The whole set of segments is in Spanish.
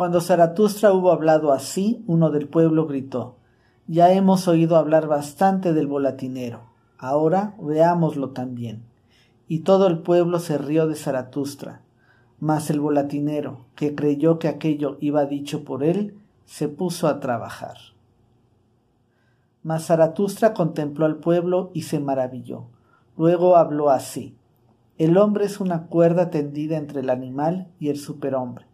Cuando Zaratustra hubo hablado así, uno del pueblo gritó Ya hemos oído hablar bastante del volatinero. Ahora veámoslo también. Y todo el pueblo se rió de Zaratustra. Mas el volatinero, que creyó que aquello iba dicho por él, se puso a trabajar. Mas Zaratustra contempló al pueblo y se maravilló. Luego habló así. El hombre es una cuerda tendida entre el animal y el superhombre,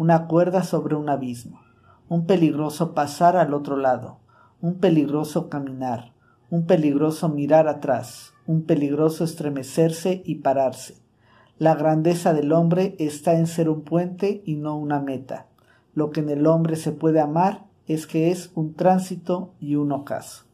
una cuerda sobre un abismo, un peligroso pasar al otro lado, un peligroso caminar, un peligroso mirar atrás, un peligroso estremecerse y pararse. La grandeza del hombre está en ser un puente y no una meta. Lo que en el hombre se puede amar es que es un tránsito y un ocaso.